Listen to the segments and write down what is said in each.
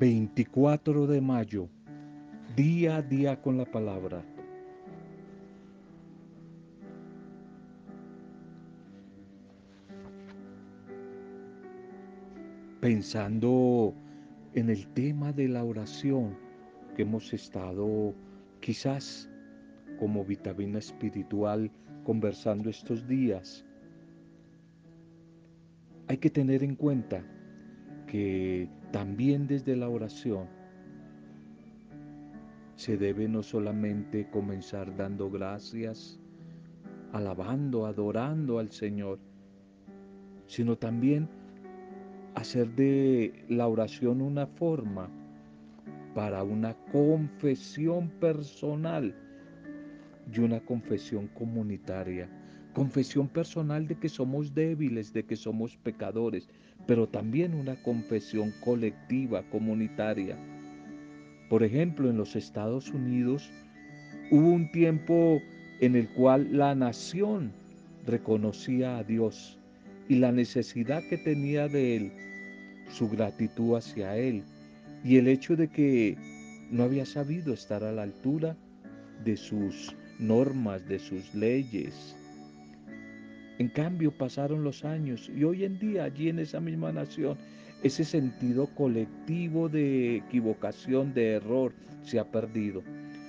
24 de mayo, día a día con la palabra. Pensando en el tema de la oración que hemos estado quizás como vitamina espiritual conversando estos días, hay que tener en cuenta que también desde la oración se debe no solamente comenzar dando gracias, alabando, adorando al Señor, sino también hacer de la oración una forma para una confesión personal y una confesión comunitaria. Confesión personal de que somos débiles, de que somos pecadores, pero también una confesión colectiva, comunitaria. Por ejemplo, en los Estados Unidos hubo un tiempo en el cual la nación reconocía a Dios y la necesidad que tenía de Él, su gratitud hacia Él y el hecho de que no había sabido estar a la altura de sus normas, de sus leyes. En cambio pasaron los años y hoy en día allí en esa misma nación ese sentido colectivo de equivocación, de error, se ha perdido.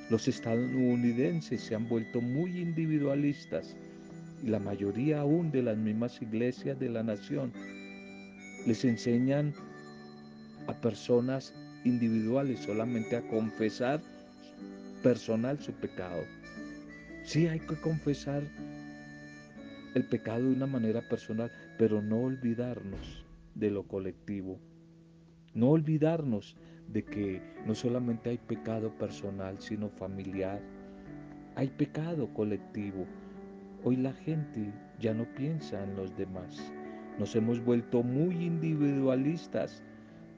Los estadounidenses se han vuelto muy individualistas y la mayoría aún de las mismas iglesias de la nación les enseñan a personas individuales solamente a confesar personal su pecado. Sí hay que confesar el pecado de una manera personal, pero no olvidarnos de lo colectivo. No olvidarnos de que no solamente hay pecado personal, sino familiar. Hay pecado colectivo. Hoy la gente ya no piensa en los demás. Nos hemos vuelto muy individualistas.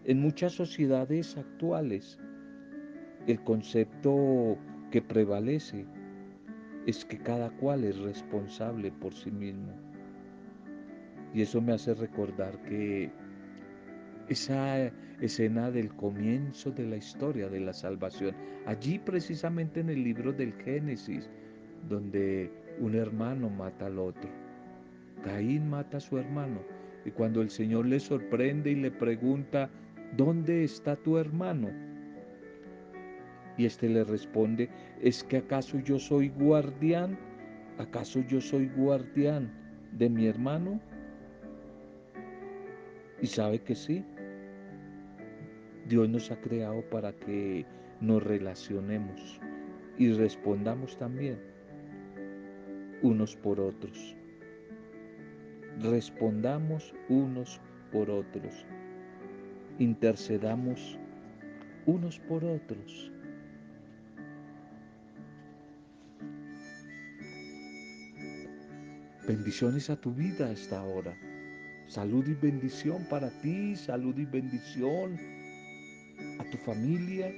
En muchas sociedades actuales, el concepto que prevalece es que cada cual es responsable por sí mismo. Y eso me hace recordar que esa escena del comienzo de la historia de la salvación, allí precisamente en el libro del Génesis, donde un hermano mata al otro. Caín mata a su hermano y cuando el Señor le sorprende y le pregunta, ¿dónde está tu hermano? Y éste le responde, ¿es que acaso yo soy guardián? ¿Acaso yo soy guardián de mi hermano? Y sabe que sí. Dios nos ha creado para que nos relacionemos y respondamos también unos por otros. Respondamos unos por otros. Intercedamos unos por otros. Bendiciones a tu vida hasta ahora. Salud y bendición para ti, salud y bendición a tu familia.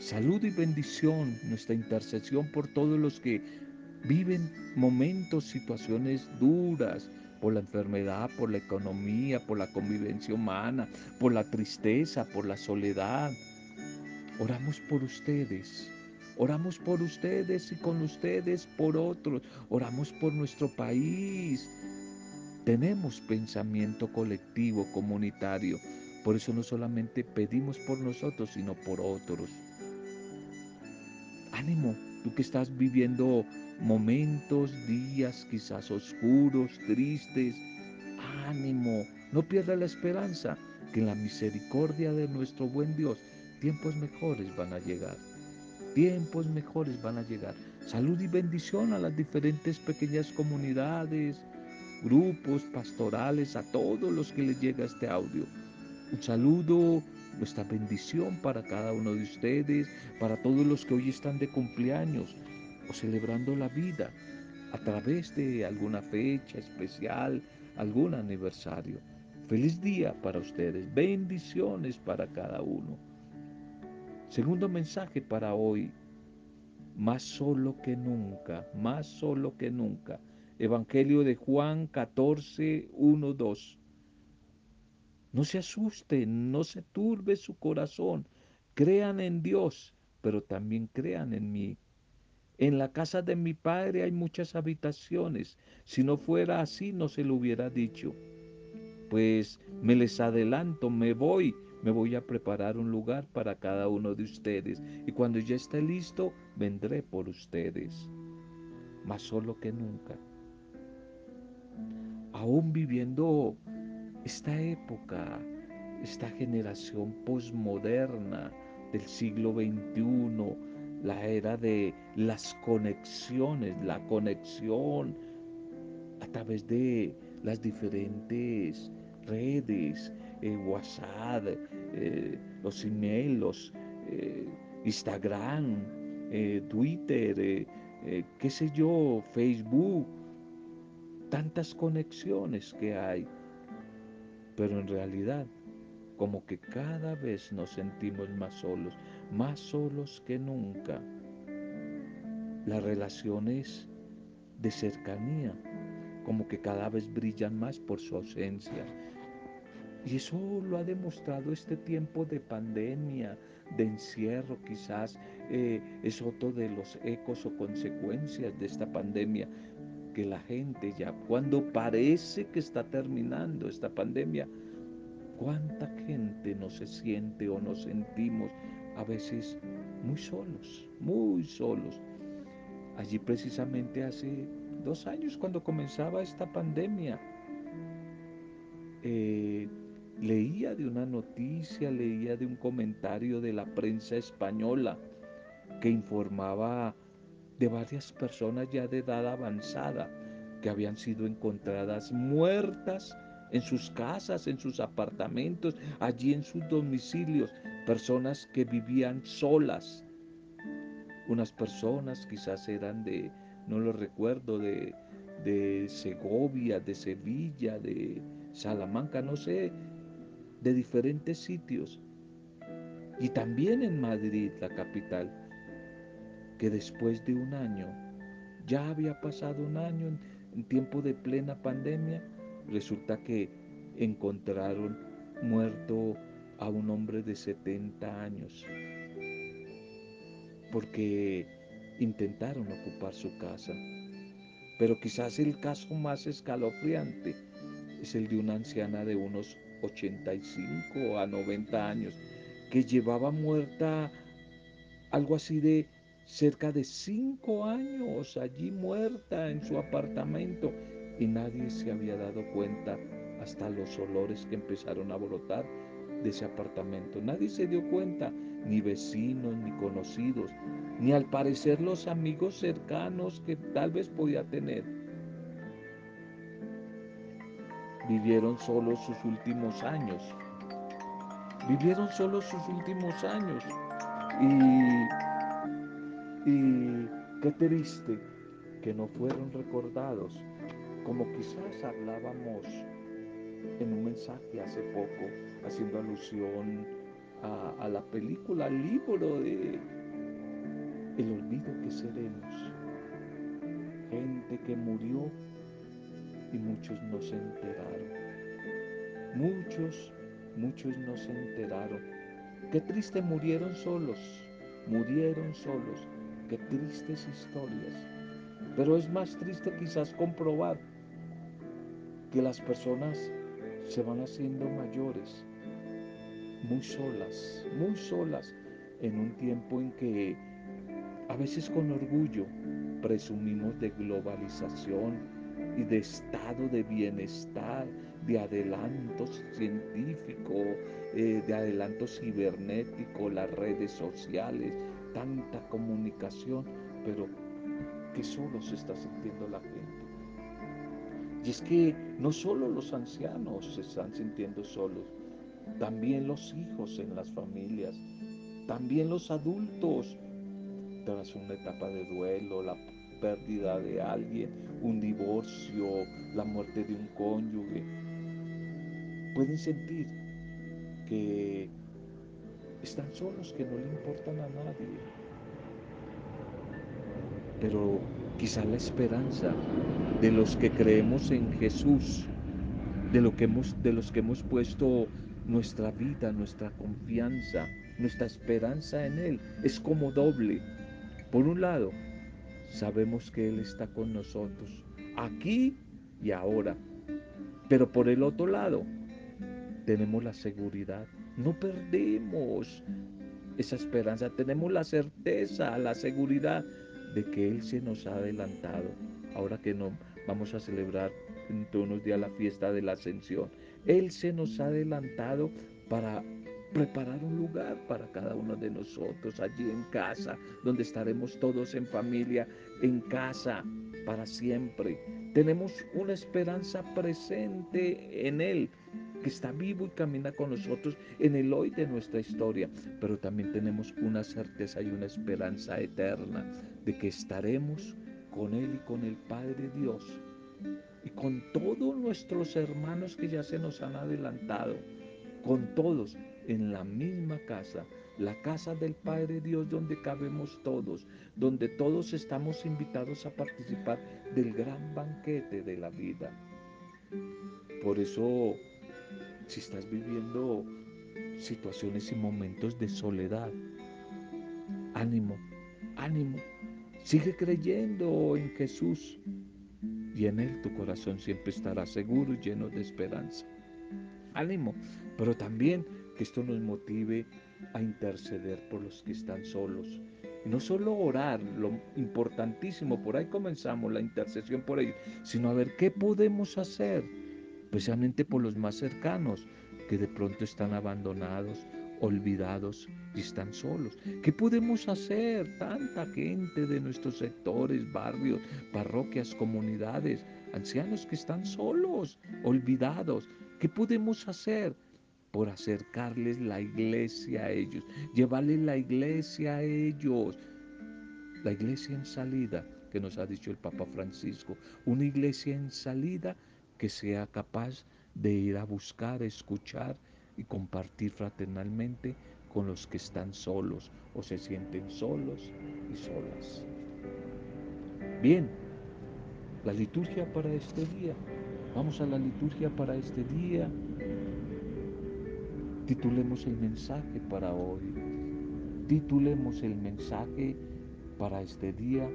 Salud y bendición, nuestra intercesión por todos los que viven momentos, situaciones duras, por la enfermedad, por la economía, por la convivencia humana, por la tristeza, por la soledad. Oramos por ustedes. Oramos por ustedes y con ustedes por otros. Oramos por nuestro país. Tenemos pensamiento colectivo, comunitario. Por eso no solamente pedimos por nosotros, sino por otros. Ánimo, tú que estás viviendo momentos, días quizás oscuros, tristes. Ánimo, no pierdas la esperanza que en la misericordia de nuestro buen Dios tiempos mejores van a llegar. Tiempos mejores van a llegar. Salud y bendición a las diferentes pequeñas comunidades, grupos pastorales, a todos los que les llega este audio. Un saludo, nuestra bendición para cada uno de ustedes, para todos los que hoy están de cumpleaños o celebrando la vida a través de alguna fecha especial, algún aniversario. Feliz día para ustedes, bendiciones para cada uno. Segundo mensaje para hoy, más solo que nunca, más solo que nunca. Evangelio de Juan 14, 1, 2. No se asusten, no se turbe su corazón. Crean en Dios, pero también crean en mí. En la casa de mi padre hay muchas habitaciones. Si no fuera así, no se lo hubiera dicho. Pues me les adelanto, me voy, me voy a preparar un lugar para cada uno de ustedes. Y cuando ya esté listo, vendré por ustedes. Más solo que nunca. Aún viviendo esta época, esta generación posmoderna del siglo XXI, la era de las conexiones, la conexión a través de las diferentes redes, eh, WhatsApp, eh, los emails, eh, Instagram, Twitter, qué sé yo, Facebook, tantas conexiones que hay pero en realidad, como que cada vez nos sentimos más solos, más solos que nunca. Las relaciones de cercanía, como que cada vez brillan más por su ausencia. Y eso lo ha demostrado este tiempo de pandemia, de encierro, quizás eh, es otro de los ecos o consecuencias de esta pandemia, que la gente ya, cuando parece que está terminando esta pandemia, cuánta gente no se siente o nos sentimos a veces muy solos, muy solos. Allí precisamente hace dos años cuando comenzaba esta pandemia, eh, leía de una noticia, leía de un comentario de la prensa española que informaba de varias personas ya de edad avanzada que habían sido encontradas muertas en sus casas, en sus apartamentos, allí en sus domicilios, personas que vivían solas. Unas personas quizás eran de, no lo recuerdo, de, de Segovia, de Sevilla, de Salamanca, no sé, de diferentes sitios. Y también en Madrid, la capital que después de un año, ya había pasado un año en, tiempo de plena pandemia, resulta que encontraron muerto a un hombre de 70 años porque intentaron ocupar su casa. Pero quizás el caso más escalofriante es el de una anciana de unos 85 a 90 años que llevaba muerta algo así de cerca de cinco años allí muerta en su apartamento y nadie se había dado cuenta hasta los olores que empezaron a brotar de ese apartamento. Nadie se dio cuenta, ni vecinos, ni conocidos, ni al parecer los amigos cercanos que tal vez podía tener. Vivieron solo sus últimos años. Vivieron solo sus últimos años. Y y qué triste que no fueron recordados, como quizás hablábamos en un mensaje hace poco, haciendo alusión a, la película, al libro de El olvido que seremos. Gente que murió y muchos no se enteraron. Muchos, muchos no se enteraron. Qué triste murieron solos, murieron solos Qué tristes historias. Pero es más triste quizás comprobar que las personas se van haciendo mayores, muy solas, muy solas, en un tiempo en que a veces con orgullo presumimos de globalización y de estado de bienestar, de adelanto científico, eh, de adelanto cibernético, las redes sociales, tanta comunicación, pero que solo se está sintiendo la gente. Y es que no solo los ancianos se están sintiendo solos, también los hijos en las familias, también los adultos, tras una etapa de duelo, la pérdida de alguien, un divorcio, la muerte de un cónyuge, pueden sentir que están solos, que no le importan a nadie. Pero quizá la esperanza de los que creemos en Jesús de, lo que hemos, de los que hemos puesto nuestra vida, nuestra confianza, nuestra esperanza en Él. Es como doble. Por un lado, sabemos que Él está con nosotros, aquí y ahora. Pero por el otro lado, tenemos la seguridad. No perdemos esa esperanza, tenemos la certeza, la seguridad de que Él se nos ha adelantado. Ahora que no vamos a celebrar de unos días la fiesta de la ascensión, Él se nos ha adelantado para preparar un lugar para cada uno de nosotros allí en casa, donde estaremos todos en familia, en casa, para siempre. Tenemos una esperanza presente en Él, que está vivo y camina con nosotros en el hoy de nuestra historia, pero también tenemos una certeza y una esperanza eterna de que estaremos con Él y con el Padre Dios y con todos nuestros hermanos que ya se nos han adelantado, con todos en la misma casa, la casa del Padre Dios donde cabemos todos, donde todos estamos invitados a participar del gran banquete de la vida. Por eso, si estás viviendo situaciones y momentos de soledad, ánimo, ánimo, sigue creyendo en Jesús y en Él tu corazón siempre estará seguro y lleno de esperanza. Ánimo, pero también que esto nos motive a interceder por los que están solos. Y no solo orar, lo importantísimo, por ahí comenzamos la intercesión por ellos, sino a ver qué podemos hacer, especialmente por los más cercanos, que de pronto están abandonados, olvidados y están solos. ¿Qué podemos hacer? Tanta gente de nuestros sectores, barrios, parroquias, comunidades, ancianos que están solos, olvidados. ¿Qué podemos hacer? Por acercarles la iglesia a ellos, llevarles la iglesia a ellos. La iglesia en salida, que nos ha dicho el Papa Francisco, una iglesia en salida que sea capaz de ir a buscar, escuchar y compartir fraternalmente con los que están solos o se sienten solos y solas. Bien, la liturgia para este día. Vamos a la liturgia para este día. Titulemos el mensaje para hoy. Titulemos el mensaje para este día.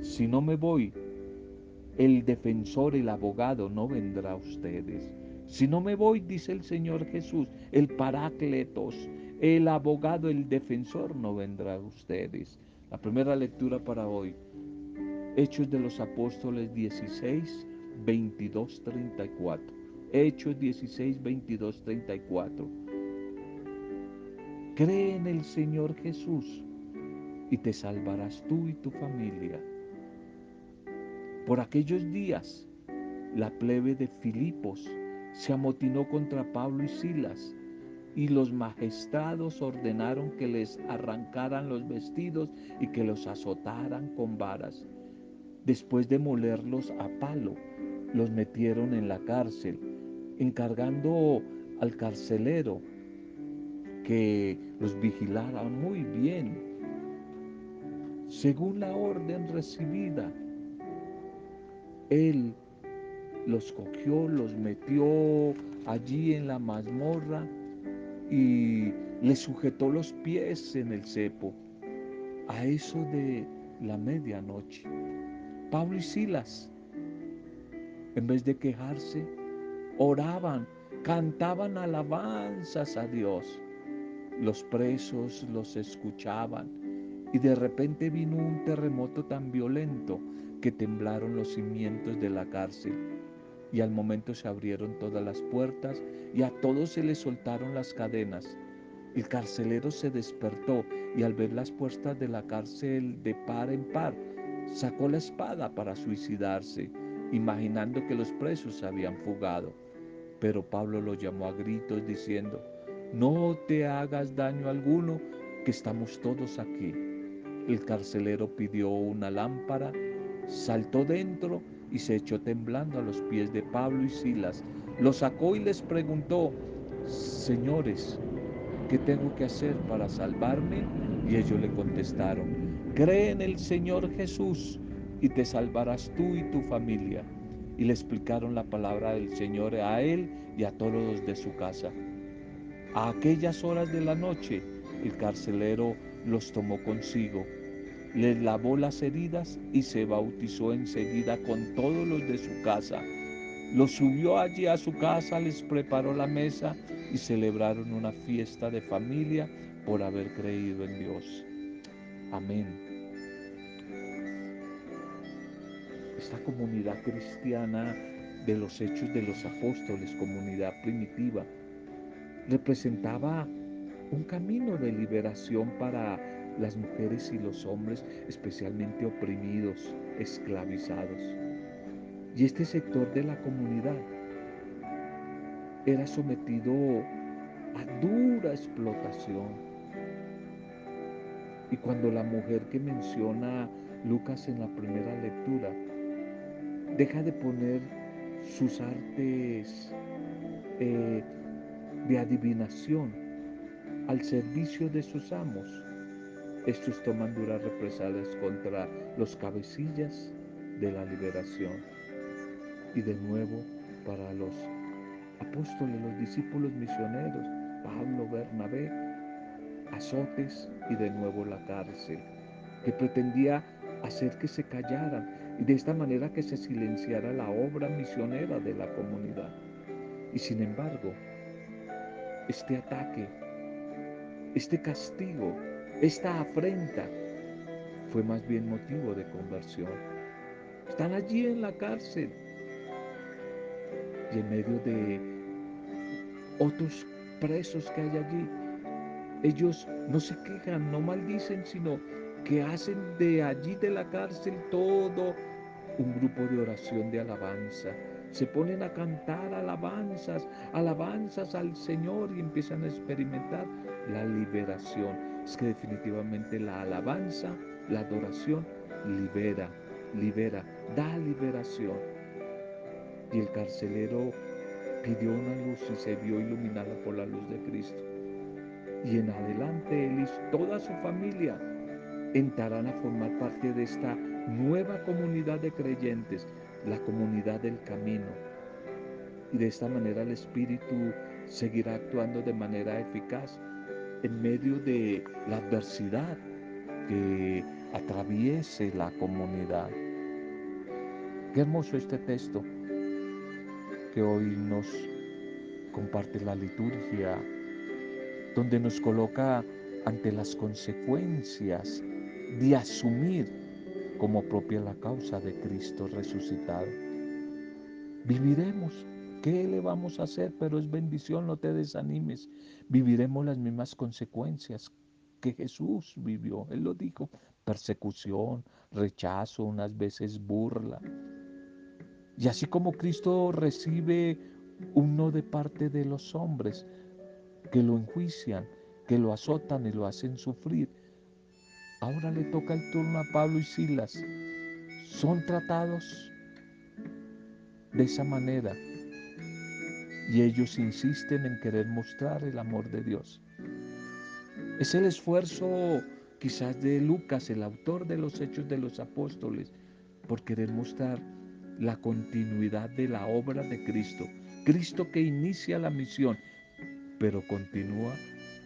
Si no me voy, el defensor, el abogado no vendrá a ustedes. Si no me voy, dice el Señor Jesús, el parácletos, el abogado, el defensor no vendrá a ustedes. La primera lectura para hoy, Hechos de los Apóstoles 16, 22, 34. Hechos 16, 22, 34. Cree en el Señor Jesús y te salvarás tú y tu familia. Por aquellos días, la plebe de Filipos se amotinó contra Pablo y Silas y los magistrados ordenaron que les arrancaran los vestidos y que los azotaran con varas. Después de molerlos a palo, los metieron en la cárcel encargando al carcelero que los vigilara muy bien, según la orden recibida. Él los cogió, los metió allí en la mazmorra y le sujetó los pies en el cepo. A eso de la medianoche, Pablo y Silas, en vez de quejarse, oraban, cantaban alabanzas a Dios. Los presos los escuchaban y de repente vino un terremoto tan violento que temblaron los cimientos de la cárcel y al momento se abrieron todas las puertas y a todos se les soltaron las cadenas. El carcelero se despertó y al ver las puertas de la cárcel de par en par, sacó la espada para suicidarse, imaginando que los presos habían fugado. Pero Pablo lo llamó a gritos diciendo, no te hagas daño alguno, que estamos todos aquí. El carcelero pidió una lámpara, saltó dentro y se echó temblando a los pies de Pablo y Silas. Lo sacó y les preguntó, señores, ¿qué tengo que hacer para salvarme? Y ellos le contestaron, cree en el Señor Jesús y te salvarás tú y tu familia. Y le explicaron la palabra del Señor a él y a todos los de su casa. A aquellas horas de la noche, el carcelero los tomó consigo, les lavó las heridas y se bautizó enseguida con todos los de su casa. Los subió allí a su casa, les preparó la mesa y celebraron una fiesta de familia por haber creído en Dios. Amén. Esta comunidad cristiana de los hechos de los apóstoles, comunidad primitiva, representaba un camino de liberación para las mujeres y los hombres especialmente oprimidos, esclavizados. Y este sector de la comunidad era sometido a dura explotación. Y cuando la mujer que menciona Lucas en la primera lectura deja de poner sus artes eh, de adivinación al servicio de sus amos, estos toman duras represalias contra los cabecillas de la liberación. Y de nuevo para los apóstoles, los discípulos misioneros, Pablo, Bernabé, azotes y de nuevo la cárcel, que pretendía hacer que se callaran y de esta manera que se silenciara la obra misionera de la comunidad. Y sin embargo, este ataque, este castigo, esta afrenta fue más bien motivo de conversión. Están allí en la cárcel y en medio de otros presos que hay allí, ellos no se quejan, no maldicen, sino que hacen de allí de la cárcel todo un grupo de oración de alabanza. Se ponen a cantar alabanzas, alabanzas al Señor y empiezan a experimentar la liberación. Es que definitivamente la alabanza, la adoración libera, libera, da liberación. Y el carcelero pidió una luz y se vio iluminada por la luz de Cristo. Y en adelante él y toda su familia entrarán a formar parte de esta nueva comunidad de creyentes, la comunidad del camino. Y de esta manera el Espíritu seguirá actuando de manera eficaz en medio de la adversidad que atraviese la comunidad. Qué hermoso este texto que hoy nos comparte la liturgia, donde nos coloca ante las consecuencias de asumir como propia la causa de Cristo resucitado. Viviremos. ¿Qué le vamos a hacer? Pero es bendición, no te desanimes. Viviremos las mismas consecuencias que Jesús vivió. Él lo dijo, persecución, rechazo, unas veces burla. Y así como Cristo recibe un no de parte de los hombres que lo enjuician, que lo azotan y lo hacen sufrir, Ahora le toca el turno a Pablo y Silas. Son tratados de esa manera. Y ellos insisten en querer mostrar el amor de Dios. Es el esfuerzo quizás de Lucas, el autor de los Hechos de los Apóstoles, por querer mostrar la continuidad de la obra de Cristo. Cristo que inicia la misión, pero continúa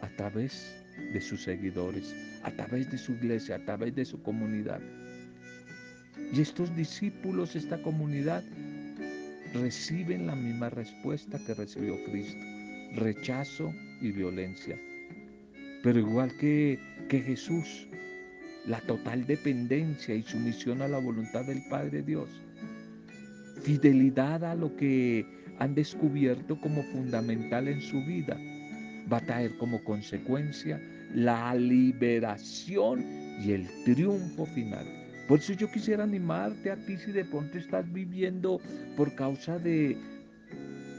a través de sus seguidores, a través de su iglesia, a través de su comunidad. Y estos discípulos, esta comunidad, reciben la misma respuesta que recibió Cristo, rechazo y violencia. Pero igual que, que Jesús, la total dependencia y sumisión a la voluntad del Padre Dios, fidelidad a lo que han descubierto como fundamental en su vida, va a traer como consecuencia la liberación y el triunfo final. Por eso yo quisiera animarte a ti si de pronto estás viviendo por causa de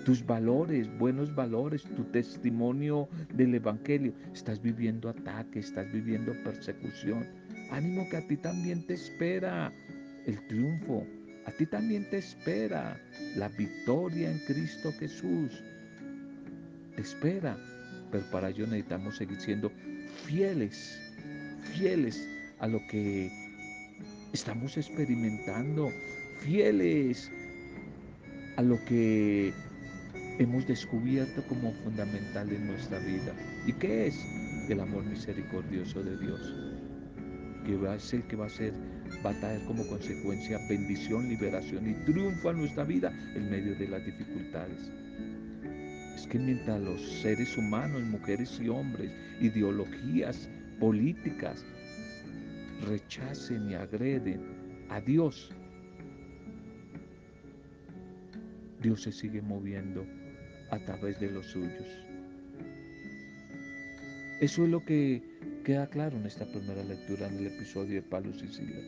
tus valores, buenos valores, tu testimonio del Evangelio. Estás viviendo ataque, estás viviendo persecución. Ánimo que a ti también te espera el triunfo. A ti también te espera la victoria en Cristo Jesús. Te espera. Pero para ello necesitamos seguir siendo fieles, fieles a lo que estamos experimentando, fieles a lo que hemos descubierto como fundamental en nuestra vida. ¿Y qué es? El amor misericordioso de Dios, que va a ser, que va a ser, va a traer como consecuencia bendición, liberación y triunfo a nuestra vida en medio de las dificultades. Es que mientras los seres humanos, mujeres y hombres, ideologías políticas, rechacen y agreden a Dios, Dios se sigue moviendo a través de los suyos. Eso es lo que queda claro en esta primera lectura del episodio de Pablo y Sila.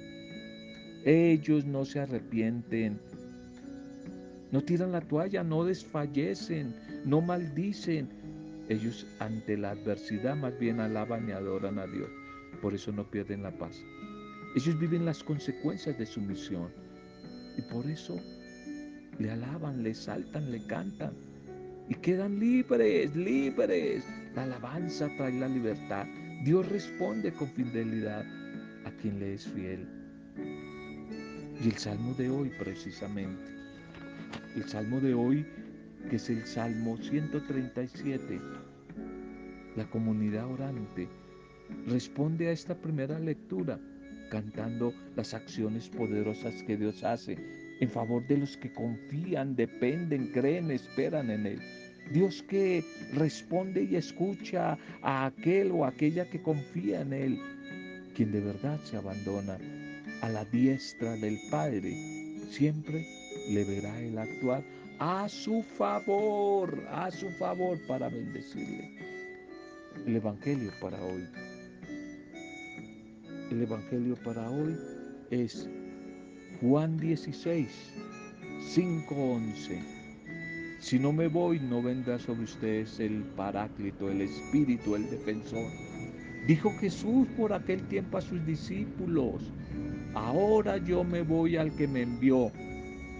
Ellos no se arrepienten, no tiran la toalla, no desfallecen, no maldicen. Ellos ante la adversidad más bien alaban y adoran a Dios. Por eso no pierden la paz. Ellos viven las consecuencias de su misión. Y por eso le alaban, le saltan, le cantan y quedan libres, libres. La alabanza trae la libertad. Dios responde con fidelidad a quien le es fiel. Y el salmo de hoy precisamente, el salmo de hoy que es el salmo 137, la comunidad orante responde a esta primera lectura cantando las acciones poderosas que Dios hace en favor de los que confían, dependen, creen, esperan en Él. Dios que responde y escucha a aquel o aquella que confía en Él, quien de verdad se abandona a la diestra del Padre, siempre le verá el actuar a su favor, a su favor para bendecirle. El Evangelio para hoy. El Evangelio para hoy es Juan 16, 5, 11. Si no me voy, no vendrá sobre ustedes el paráclito, el espíritu, el defensor. Dijo Jesús por aquel tiempo a sus discípulos, ahora yo me voy al que me envió.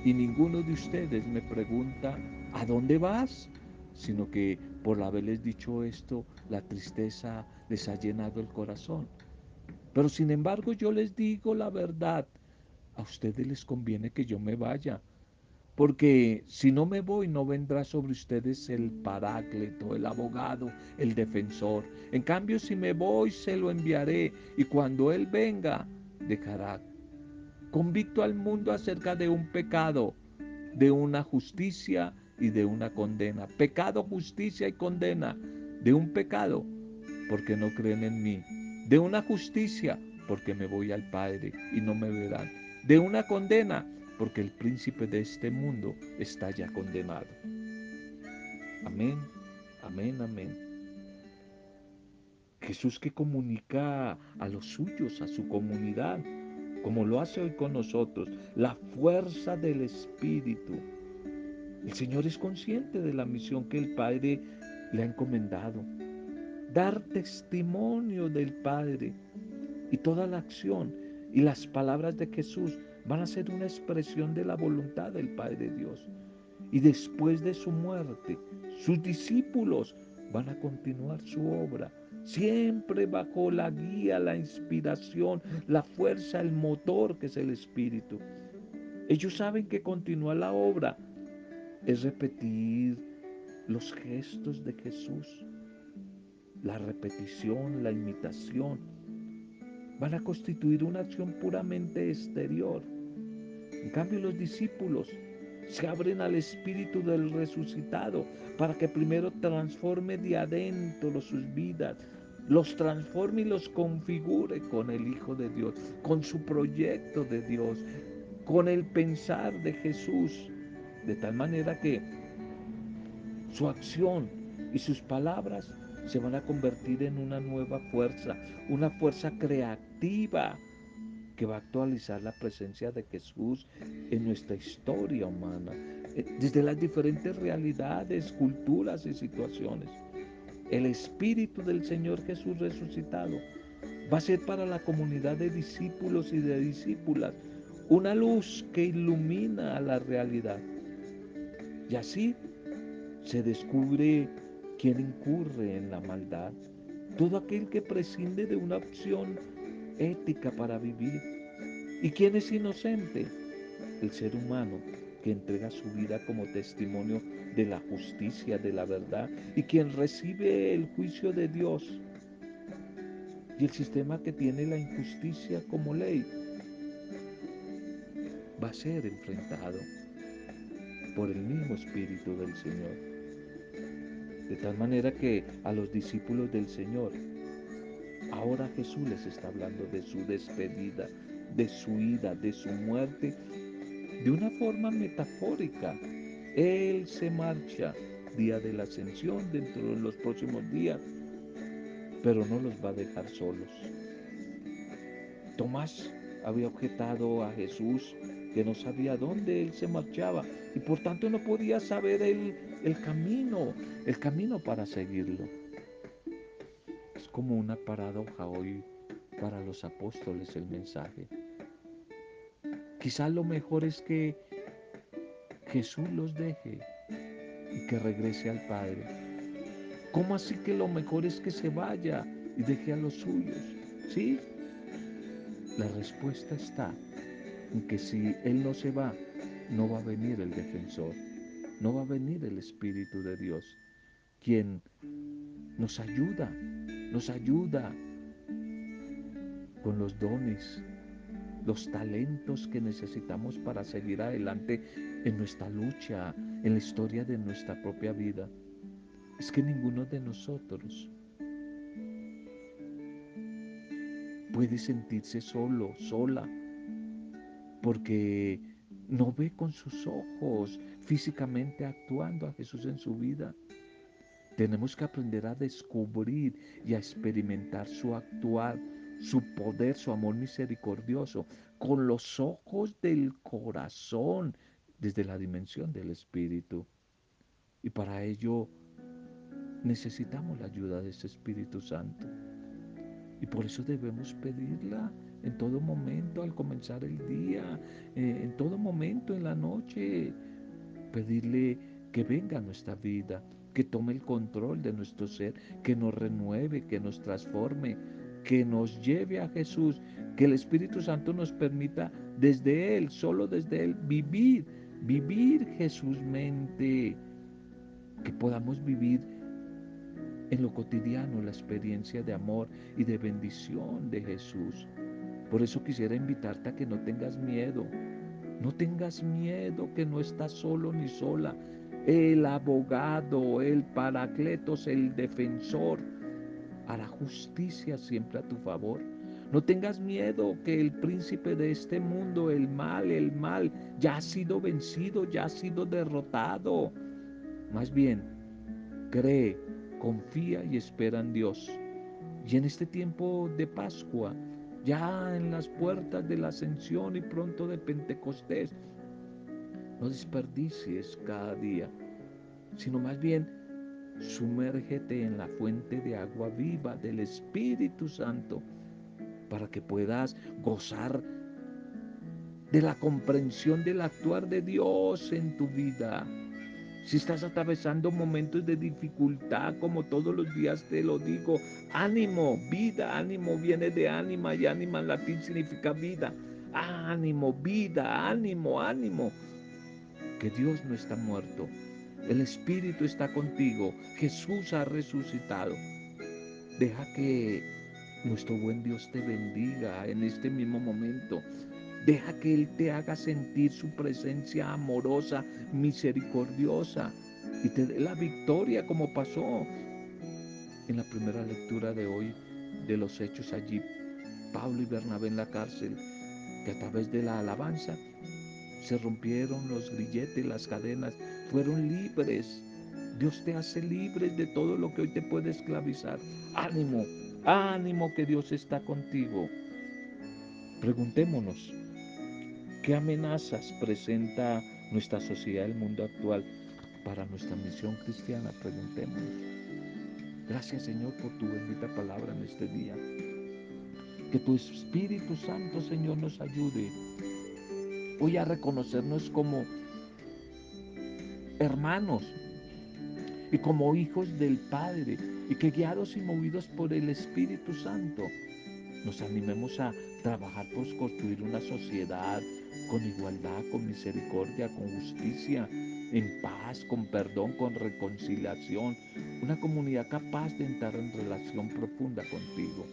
Y ninguno de ustedes me pregunta, ¿a dónde vas? Sino que por haberles dicho esto, la tristeza les ha llenado el corazón. Pero sin embargo yo les digo la verdad, a ustedes les conviene que yo me vaya porque si no me voy, no vendrá sobre ustedes el paráclito, el abogado, el defensor. En cambio, si me voy, se lo enviaré. Y cuando Él venga, dejará convicto al mundo acerca de un pecado, de una justicia y de una condena. Pecado, justicia y condena. De un pecado, porque no creen en mí. De una justicia, porque me voy al Padre y no me verán. De una condena, porque el príncipe de este mundo está ya condenado. Amén, amén, amén. Jesús que comunica a los suyos, a su comunidad, como lo hace hoy con nosotros, la fuerza del Espíritu. El Señor es consciente de la misión que el Padre le ha encomendado. Dar testimonio del Padre y toda la acción y las palabras de Jesús van a ser una expresión de la voluntad del Padre Dios. Y después de su muerte, sus discípulos van a continuar su obra, siempre bajo la guía, la inspiración, la fuerza, el motor que es el Espíritu. Ellos saben que continuar la obra es repetir los gestos de Jesús, la repetición, la imitación. Van a constituir una acción puramente exterior en cambio los discípulos se abren al Espíritu del resucitado para que primero transforme de adentro sus vidas, los transforme y los configure con el Hijo de Dios, con su proyecto de Dios, con el pensar de Jesús, de tal manera que su acción y sus palabras se van a convertir en una nueva fuerza, una fuerza creativa que va a actualizar la presencia de Jesús en nuestra historia humana, eh, desde las diferentes realidades, culturas y situaciones. El Espíritu del Señor Jesús resucitado va a ser para la comunidad de discípulos y de discípulas una luz que ilumina a la realidad. Y así se descubre quién incurre en la maldad. Todo aquel que prescinde de una opción ética para vivir. ¿Y quién es inocente? El ser humano que entrega su vida como testimonio de la justicia, de la verdad, y quien recibe el juicio de Dios y el sistema que tiene la injusticia como ley, va a ser enfrentado por el mismo Espíritu del Señor. De tal manera que a los discípulos del Señor, ahora Jesús les está hablando de su despedida, de su ida, de su muerte, de una forma metafórica. Él se marcha día de la ascensión dentro de los próximos días, pero no los va a dejar solos. Tomás había objetado a Jesús que no sabía dónde él se marchaba y por tanto no podía saber el, el camino, el camino para seguirlo. Es como una paradoja hoy para los apóstoles el mensaje. Quizás lo mejor es que Jesús los deje y que regrese al Padre. ¿Cómo así que lo mejor es que se vaya y deje a los suyos? ¿Sí? La respuesta está en que si Él no se va, no va a venir el defensor, no va a venir el Espíritu de Dios, quien nos ayuda, nos ayuda con los dones, los talentos que necesitamos para seguir adelante en nuestra lucha, en la historia de nuestra propia vida. Es que ninguno de nosotros puede sentirse solo, sola, porque no ve con sus ojos físicamente actuando a Jesús en su vida. Tenemos que aprender a descubrir y a experimentar su actuar su poder, su amor misericordioso, con los ojos del corazón, desde la dimensión del Espíritu. Y para ello necesitamos la ayuda de ese Espíritu Santo. Y por eso debemos pedirla en todo momento, al comenzar el día, eh, en todo momento, en la noche, pedirle que venga a nuestra vida, que tome el control de nuestro ser, que nos renueve, que nos transforme, que nos lleve a Jesús, que el Espíritu Santo nos permita desde Él, solo desde Él, vivir, vivir Jesús mente, que podamos vivir en lo cotidiano la experiencia de amor y de bendición de Jesús. Por eso quisiera invitarte a que no tengas miedo, no tengas miedo que no estás solo ni sola. El abogado, el paracletos, el defensor, hará justicia siempre a tu favor. No tengas miedo que el príncipe de este mundo, el mal, el mal, ya ha sido vencido, ya ha sido derrotado. Más bien, cree, confía y espera en Dios. Y en este tiempo de Pascua, ya en las puertas de la ascensión y pronto de Pentecostés, no desperdicies cada día, sino más bien Sumérgete en la fuente de agua viva del Espíritu Santo para que puedas gozar de la comprensión del actuar de Dios en tu vida. Si estás atravesando momentos de dificultad, como todos los días te lo digo, ánimo, vida, ánimo viene de ánima y ánima en latín significa vida. Ánimo, vida, ánimo, ánimo. Que Dios no está muerto, el Espíritu está contigo. Jesús ha resucitado. Deja que nuestro buen Dios te bendiga en este mismo momento. Deja que Él te haga sentir su presencia amorosa, misericordiosa y te dé la victoria como pasó en la primera lectura de hoy de los hechos allí. Pablo y Bernabé en la cárcel, que a través de la alabanza se rompieron los grilletes, las cadenas, fueron libres. Dios te hace libre de todo lo que hoy te puede esclavizar. Ánimo, ánimo que Dios está contigo. Preguntémonos, ¿qué amenazas presenta nuestra sociedad, el mundo actual para nuestra misión cristiana? Preguntémonos. Gracias Señor por tu bendita palabra en este día. Que tu Espíritu Santo, Señor, nos ayude hoy a reconocernos como hermanos y como hijos del Padre y que guiados y movidos por el Espíritu Santo nos animemos a trabajar por construir una sociedad con igualdad, con misericordia, con justicia, en paz, con perdón, con reconciliación. Una comunidad capaz de entrar en relación profunda contigo.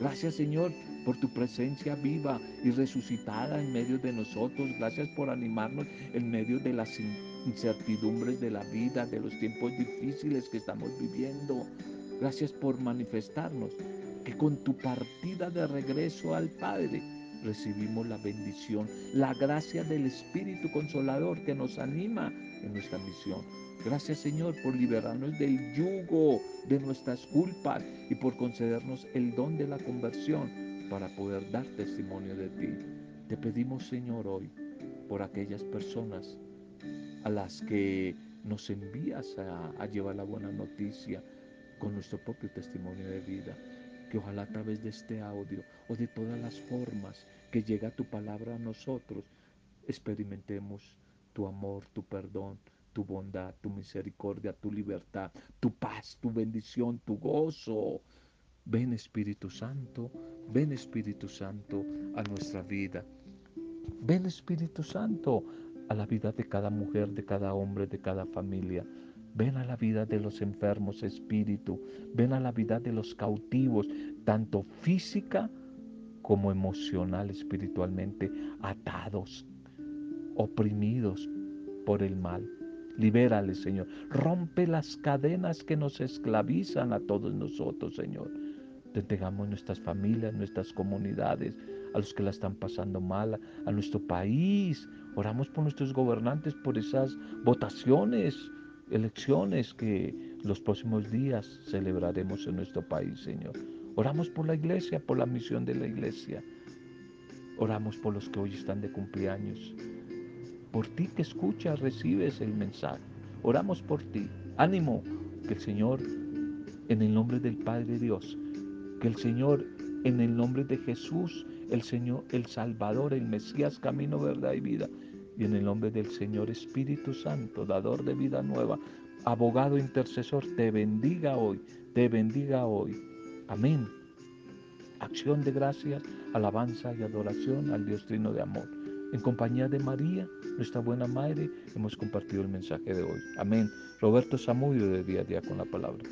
Gracias Señor por tu presencia viva y resucitada en medio de nosotros. Gracias por animarnos en medio de las incertidumbres de la vida, de los tiempos difíciles que estamos viviendo. Gracias por manifestarnos que con tu partida de regreso al Padre recibimos la bendición, la gracia del Espíritu Consolador que nos anima en nuestra misión. Gracias Señor por liberarnos del yugo de nuestras culpas y por concedernos el don de la conversión para poder dar testimonio de ti. Te pedimos Señor hoy por aquellas personas a las que nos envías a, llevar la buena noticia con nuestro propio testimonio de vida. Que ojalá a través de este audio o de todas las formas que llega tu palabra a nosotros, experimentemos tu amor, tu perdón, tu bondad, tu misericordia, tu libertad, tu paz, tu bendición, tu gozo. Ven Espíritu Santo, ven Espíritu Santo a nuestra vida. Ven Espíritu Santo a la vida de cada mujer, de cada hombre, de cada familia. Ven a la vida de los enfermos, Espíritu. Ven a la vida de los cautivos, tanto física como emocional, espiritualmente, atados, oprimidos por el mal. Libérale, Señor. Rompe las cadenas que nos esclavizan a todos nosotros, Señor. Te nuestras familias, nuestras comunidades, a los que la están pasando mal, a nuestro país. Oramos por nuestros gobernantes, por esas votaciones, elecciones que los próximos días celebraremos en nuestro país, Señor. Oramos por la iglesia, por la misión de la iglesia. Oramos por los que hoy están de cumpleaños por ti que escuchas, recibes el mensaje. Oramos por ti. Ánimo, que el Señor, en el nombre del Padre Dios, que el Señor, en el nombre de Jesús, el Señor, el Salvador, el Mesías, camino, verdad y vida, y en el nombre del Señor Espíritu Santo, dador de vida nueva, abogado intercesor, te bendiga hoy, te bendiga hoy. Amén. Acción de gracias, alabanza y adoración al Dios Trino de amor. En compañía de María, nuestra buena madre, hemos compartido el mensaje de hoy. Amén. Roberto Samudio de día a día con la palabra.